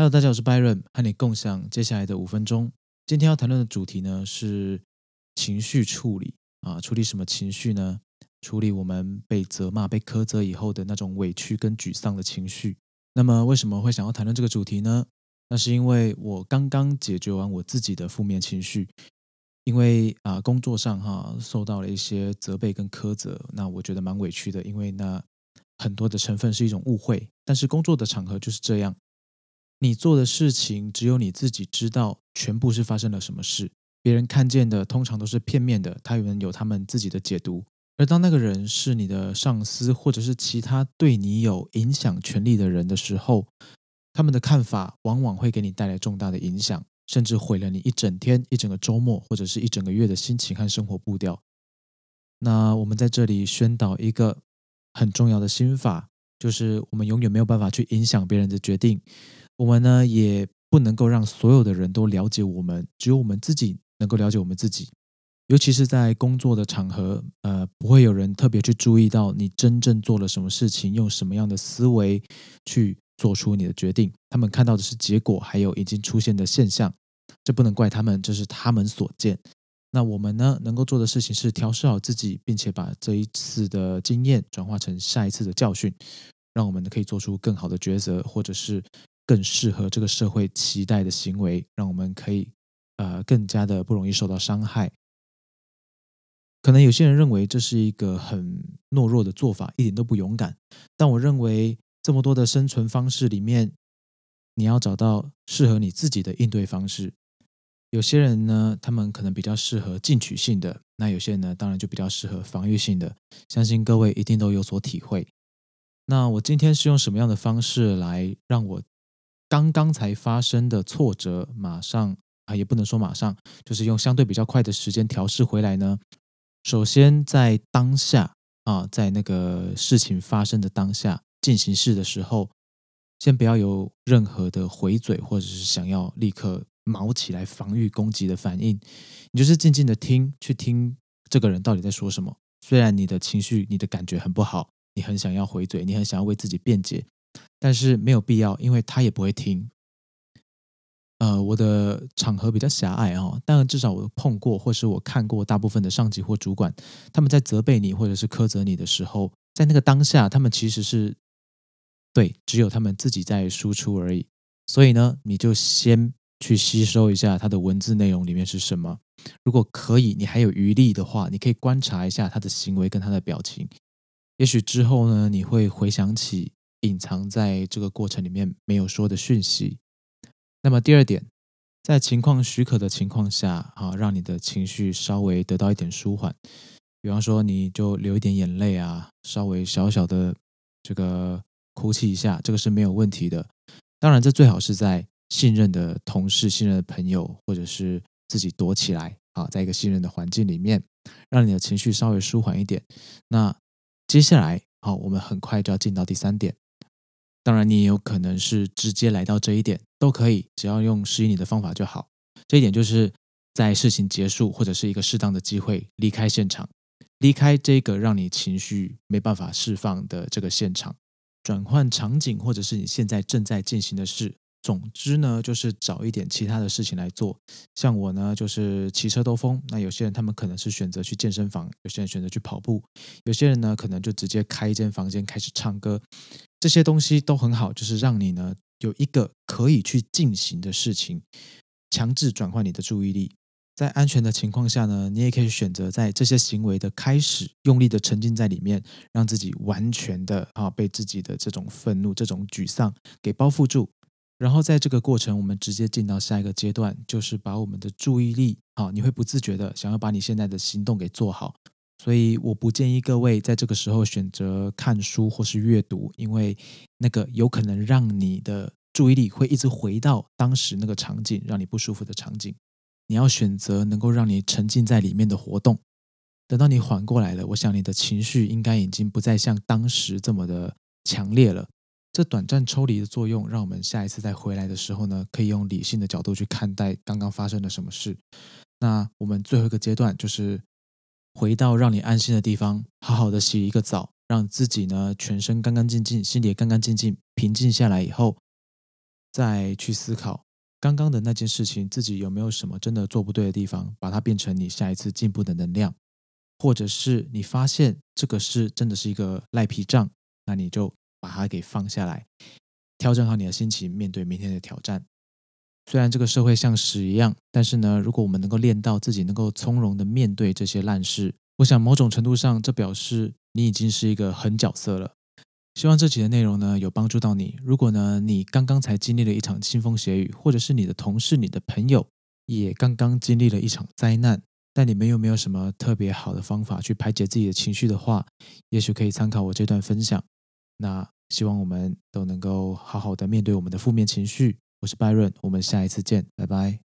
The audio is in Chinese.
Hello，大家好，我是 Byron，和你共享接下来的五分钟。今天要谈论的主题呢是情绪处理啊，处理什么情绪呢？处理我们被责骂、被苛责以后的那种委屈跟沮丧的情绪。那么为什么会想要谈论这个主题呢？那是因为我刚刚解决完我自己的负面情绪，因为啊工作上哈受到了一些责备跟苛责，那我觉得蛮委屈的，因为那很多的成分是一种误会，但是工作的场合就是这样。你做的事情只有你自己知道，全部是发生了什么事。别人看见的通常都是片面的，他们有他们自己的解读。而当那个人是你的上司，或者是其他对你有影响权力的人的时候，他们的看法往往会给你带来重大的影响，甚至毁了你一整天、一整个周末，或者是一整个月的心情和生活步调。那我们在这里宣导一个很重要的心法，就是我们永远没有办法去影响别人的决定。我们呢也不能够让所有的人都了解我们，只有我们自己能够了解我们自己。尤其是在工作的场合，呃，不会有人特别去注意到你真正做了什么事情，用什么样的思维去做出你的决定。他们看到的是结果，还有已经出现的现象。这不能怪他们，这是他们所见。那我们呢，能够做的事情是调试好自己，并且把这一次的经验转化成下一次的教训，让我们可以做出更好的抉择，或者是。更适合这个社会期待的行为，让我们可以呃更加的不容易受到伤害。可能有些人认为这是一个很懦弱的做法，一点都不勇敢。但我认为这么多的生存方式里面，你要找到适合你自己的应对方式。有些人呢，他们可能比较适合进取性的，那有些人呢，当然就比较适合防御性的。相信各位一定都有所体会。那我今天是用什么样的方式来让我？刚刚才发生的挫折，马上啊，也不能说马上，就是用相对比较快的时间调试回来呢。首先，在当下啊，在那个事情发生的当下进行式的时候，先不要有任何的回嘴，或者是想要立刻毛起来防御攻击的反应。你就是静静的听，去听这个人到底在说什么。虽然你的情绪、你的感觉很不好，你很想要回嘴，你很想要为自己辩解。但是没有必要，因为他也不会听。呃，我的场合比较狭隘啊，但至少我碰过，或是我看过大部分的上级或主管，他们在责备你或者是苛责你的时候，在那个当下，他们其实是对，只有他们自己在输出而已。所以呢，你就先去吸收一下他的文字内容里面是什么。如果可以，你还有余力的话，你可以观察一下他的行为跟他的表情。也许之后呢，你会回想起。隐藏在这个过程里面没有说的讯息。那么第二点，在情况许可的情况下，啊，让你的情绪稍微得到一点舒缓。比方说，你就流一点眼泪啊，稍微小小的这个哭泣一下，这个是没有问题的。当然，这最好是在信任的同事、信任的朋友，或者是自己躲起来啊，在一个信任的环境里面，让你的情绪稍微舒缓一点。那接下来，好，我们很快就要进到第三点。当然，你也有可能是直接来到这一点，都可以，只要用适应你的方法就好。这一点就是在事情结束或者是一个适当的机会离开现场，离开这个让你情绪没办法释放的这个现场，转换场景，或者是你现在正在进行的事。总之呢，就是找一点其他的事情来做。像我呢，就是骑车兜风。那有些人他们可能是选择去健身房，有些人选择去跑步，有些人呢可能就直接开一间房间开始唱歌。这些东西都很好，就是让你呢有一个可以去进行的事情，强制转换你的注意力。在安全的情况下呢，你也可以选择在这些行为的开始，用力的沉浸在里面，让自己完全的啊被自己的这种愤怒、这种沮丧给包覆住。然后在这个过程，我们直接进到下一个阶段，就是把我们的注意力，啊，你会不自觉的想要把你现在的行动给做好。所以我不建议各位在这个时候选择看书或是阅读，因为那个有可能让你的注意力会一直回到当时那个场景，让你不舒服的场景。你要选择能够让你沉浸在里面的活动。等到你缓过来了，我想你的情绪应该已经不再像当时这么的强烈了。这短暂抽离的作用，让我们下一次再回来的时候呢，可以用理性的角度去看待刚刚发生了什么事。那我们最后一个阶段就是回到让你安心的地方，好好的洗一个澡，让自己呢全身干干净净，心里也干干净净，平静下来以后，再去思考刚刚的那件事情，自己有没有什么真的做不对的地方，把它变成你下一次进步的能量，或者是你发现这个事真的是一个赖皮账，那你就把它给放下来，调整好你的心情，面对明天的挑战。虽然这个社会像屎一样，但是呢，如果我们能够练到自己能够从容的面对这些烂事，我想某种程度上，这表示你已经是一个狠角色了。希望这集的内容呢有帮助到你。如果呢你刚刚才经历了一场腥风血雨，或者是你的同事、你的朋友也刚刚经历了一场灾难，但你们又没有什么特别好的方法去排解自己的情绪的话，也许可以参考我这段分享。那希望我们都能够好好的面对我们的负面情绪。我是 Byron，我们下一次见，拜拜。